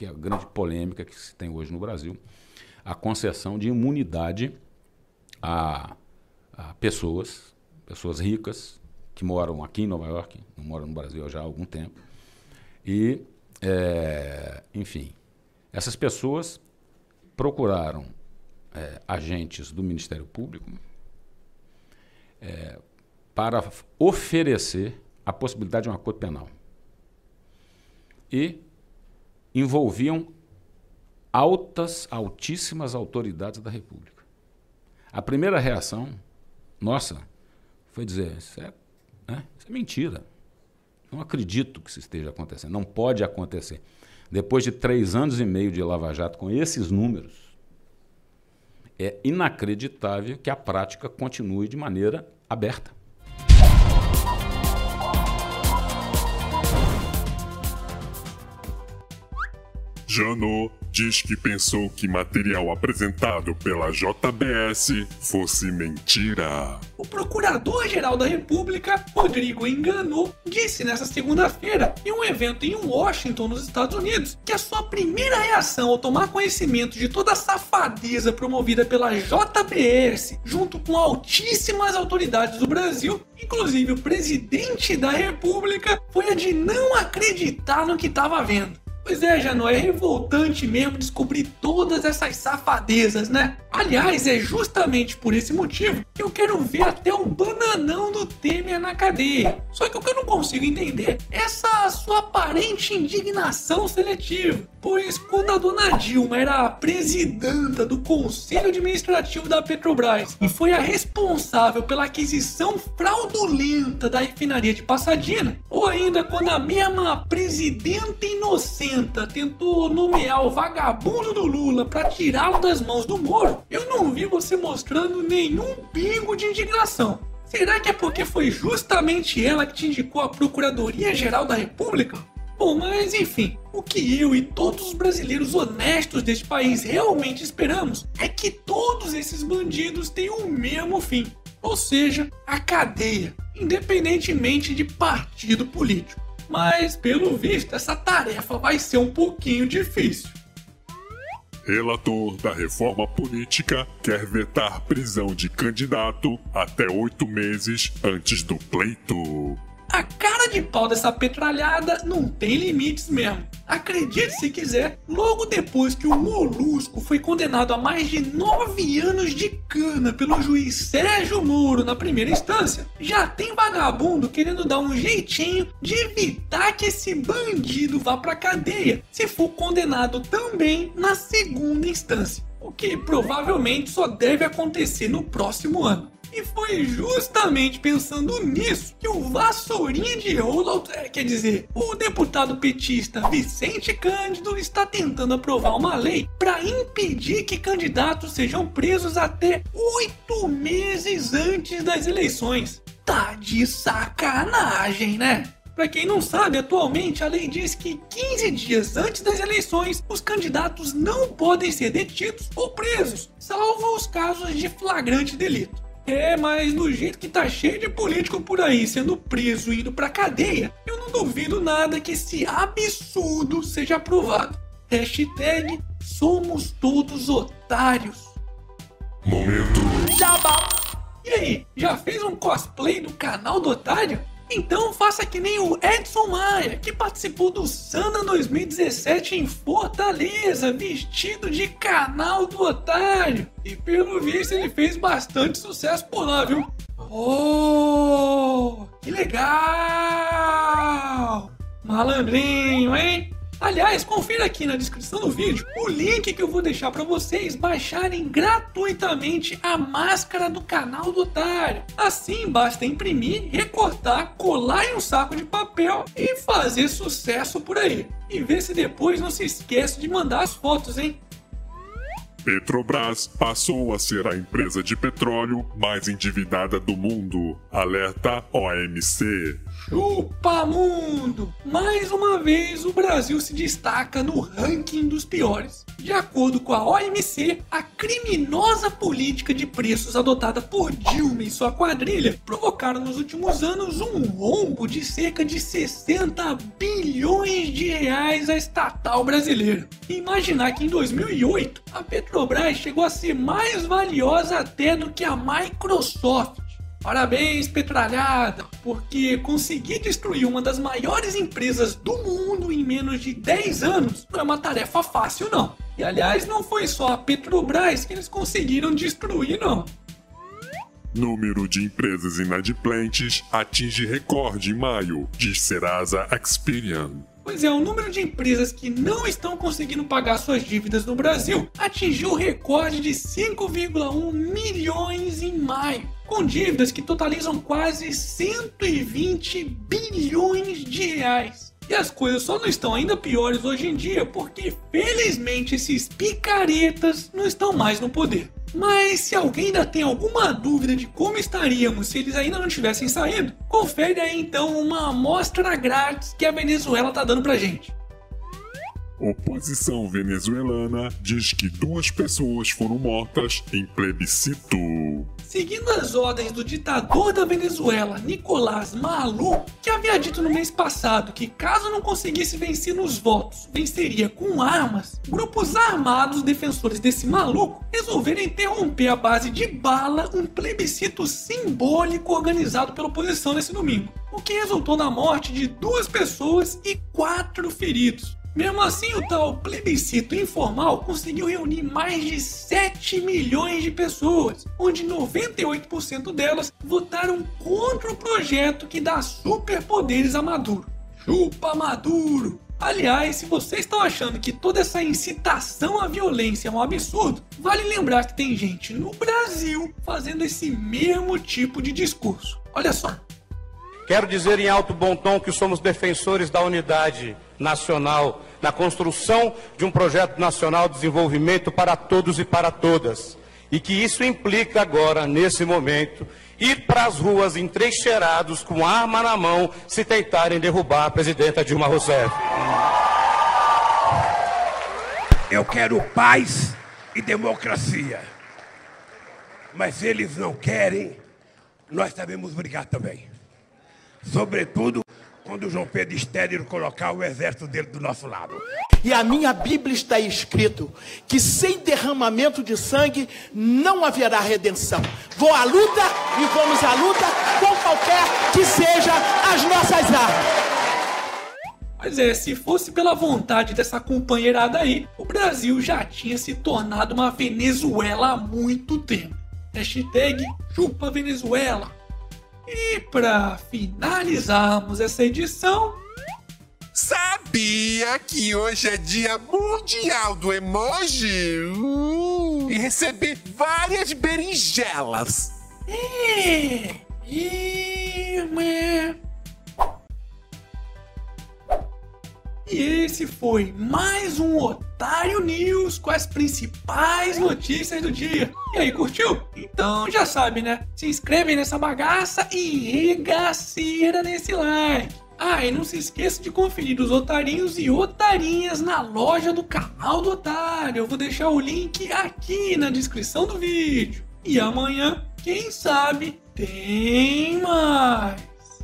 que é a grande polêmica que se tem hoje no Brasil, a concessão de imunidade a, a pessoas, pessoas ricas, que moram aqui em Nova York, não moram no Brasil já há algum tempo. E, é, enfim, essas pessoas procuraram é, agentes do Ministério Público é, para oferecer a possibilidade de um acordo penal. E envolviam altas, altíssimas autoridades da República. A primeira reação nossa foi dizer: isso é, né, isso é mentira. Não acredito que isso esteja acontecendo. Não pode acontecer. Depois de três anos e meio de Lava Jato com esses números, é inacreditável que a prática continue de maneira aberta. Jano diz que pensou que material apresentado pela JBS fosse mentira. O Procurador-Geral da República, Rodrigo Enganou, disse nesta segunda-feira, em um evento em Washington, nos Estados Unidos, que a sua primeira reação ao tomar conhecimento de toda a safadeza promovida pela JBS, junto com altíssimas autoridades do Brasil, inclusive o presidente da República, foi a de não acreditar no que estava vendo. Pois é, não é revoltante mesmo descobrir todas essas safadezas, né? Aliás, é justamente por esse motivo que eu quero ver até o bananão do Temer na cadeia. Só que o que eu não consigo entender é essa sua aparente indignação seletiva. Pois quando a dona Dilma era a presidenta do Conselho Administrativo da Petrobras e foi a responsável pela aquisição fraudulenta da refinaria de Passadina, ou ainda quando a mesma presidenta inocenta tentou nomear o vagabundo do Lula para tirá-lo das mãos do Moro, eu não vi você mostrando nenhum pingo de indignação. Será que é porque foi justamente ela que te indicou a Procuradoria-Geral da República? Bom, mas enfim, o que eu e todos os brasileiros honestos deste país realmente esperamos é que todos esses bandidos tenham o mesmo fim, ou seja, a cadeia, independentemente de partido político. Mas, pelo visto, essa tarefa vai ser um pouquinho difícil. Relator da reforma política quer vetar prisão de candidato até oito meses antes do pleito. A cara de pau dessa petralhada não tem limites mesmo. Acredite se quiser, logo depois que o Molusco foi condenado a mais de nove anos de cana pelo juiz Sérgio Moro na primeira instância, já tem vagabundo querendo dar um jeitinho de evitar que esse bandido vá pra cadeia se for condenado também na segunda instância. O que provavelmente só deve acontecer no próximo ano. E foi justamente pensando nisso que o Vassourinha de Rolo, é, quer dizer, o deputado petista Vicente Cândido está tentando aprovar uma lei para impedir que candidatos sejam presos até oito meses antes das eleições. Tá de sacanagem, né? Para quem não sabe, atualmente a lei diz que 15 dias antes das eleições, os candidatos não podem ser detidos ou presos, salvo os casos de flagrante delito. É, mas do jeito que tá cheio de político por aí sendo preso e indo pra cadeia, eu não duvido nada que esse absurdo seja aprovado. Hashtag somos todos otários. Momento. Jabá! E aí, já fez um cosplay do canal do otário? Então faça que nem o Edson Maia, que participou do Sana 2017 em Fortaleza, vestido de canal do otário. E pelo visto ele fez bastante sucesso por lá, viu? Oh, que legal! Malandrinho, hein? Aliás, confira aqui na descrição do vídeo o link que eu vou deixar para vocês baixarem gratuitamente a máscara do canal do Otário. Assim, basta imprimir, recortar, colar em um saco de papel e fazer sucesso por aí. E ver se depois não se esquece de mandar as fotos, hein? Petrobras passou a ser a empresa de petróleo mais endividada do mundo, alerta OMC. Chupa mundo! Mais uma vez o Brasil se destaca no ranking dos piores. De acordo com a OMC, a criminosa política de preços adotada por Dilma e sua quadrilha provocaram nos últimos anos um rombo de cerca de 60 bilhões de reais à estatal brasileira. Imaginar que em 2008 a Petrobras chegou a ser mais valiosa até do que a Microsoft. Parabéns, Petralhada, porque conseguir destruir uma das maiores empresas do mundo em menos de 10 anos não é uma tarefa fácil, não. E aliás, não foi só a Petrobras que eles conseguiram destruir, não. Número de empresas inadimplentes atinge recorde em maio, diz Serasa Experian. Pois é, o número de empresas que não estão conseguindo pagar suas dívidas no Brasil atingiu o recorde de 5,1 milhões em maio, com dívidas que totalizam quase 120 bilhões de reais. E as coisas só não estão ainda piores hoje em dia porque, felizmente, esses picaretas não estão mais no poder. Mas se alguém ainda tem alguma dúvida de como estaríamos se eles ainda não tivessem saído, confere aí então uma amostra grátis que a Venezuela tá dando pra gente. Oposição venezuelana diz que duas pessoas foram mortas em plebiscito. Seguindo as ordens do ditador da Venezuela, Nicolás Maduro, que havia dito no mês passado que caso não conseguisse vencer nos votos, venceria com armas, grupos armados defensores desse maluco resolveram interromper a base de bala um plebiscito simbólico organizado pela oposição nesse domingo, o que resultou na morte de duas pessoas e quatro feridos. Mesmo assim, o tal plebiscito informal conseguiu reunir mais de 7 milhões de pessoas, onde 98% delas votaram contra o projeto que dá superpoderes a Maduro. Chupa Maduro! Aliás, se vocês estão achando que toda essa incitação à violência é um absurdo, vale lembrar que tem gente no Brasil fazendo esse mesmo tipo de discurso. Olha só. Quero dizer em alto bom tom que somos defensores da unidade nacional, na construção de um projeto nacional de desenvolvimento para todos e para todas. E que isso implica agora, nesse momento, ir para as ruas entrincheirados com arma na mão se tentarem derrubar a presidenta Dilma Rousseff. Eu quero paz e democracia. Mas eles não querem, nós sabemos brigar também. Sobretudo quando João Pedro Estéreo colocar o exército dele do nosso lado. E a minha Bíblia está escrito que sem derramamento de sangue não haverá redenção. Vou à luta e vamos à luta com qualquer que seja as nossas armas. Mas é, se fosse pela vontade dessa companheirada aí, o Brasil já tinha se tornado uma Venezuela há muito tempo. Hashtag chupa Venezuela. E para finalizarmos essa edição, Sabia que hoje é dia mundial do emoji? Uh, e receber várias berinjelas. É, irmã. E esse foi mais um Otário News com as principais notícias do dia. E aí, curtiu? Então já sabe, né? Se inscreve nessa bagaça e regaceira nesse like. Ah, e não se esqueça de conferir os otarinhos e otarinhas na loja do canal do Otário. Eu vou deixar o link aqui na descrição do vídeo. E amanhã, quem sabe, tem mais.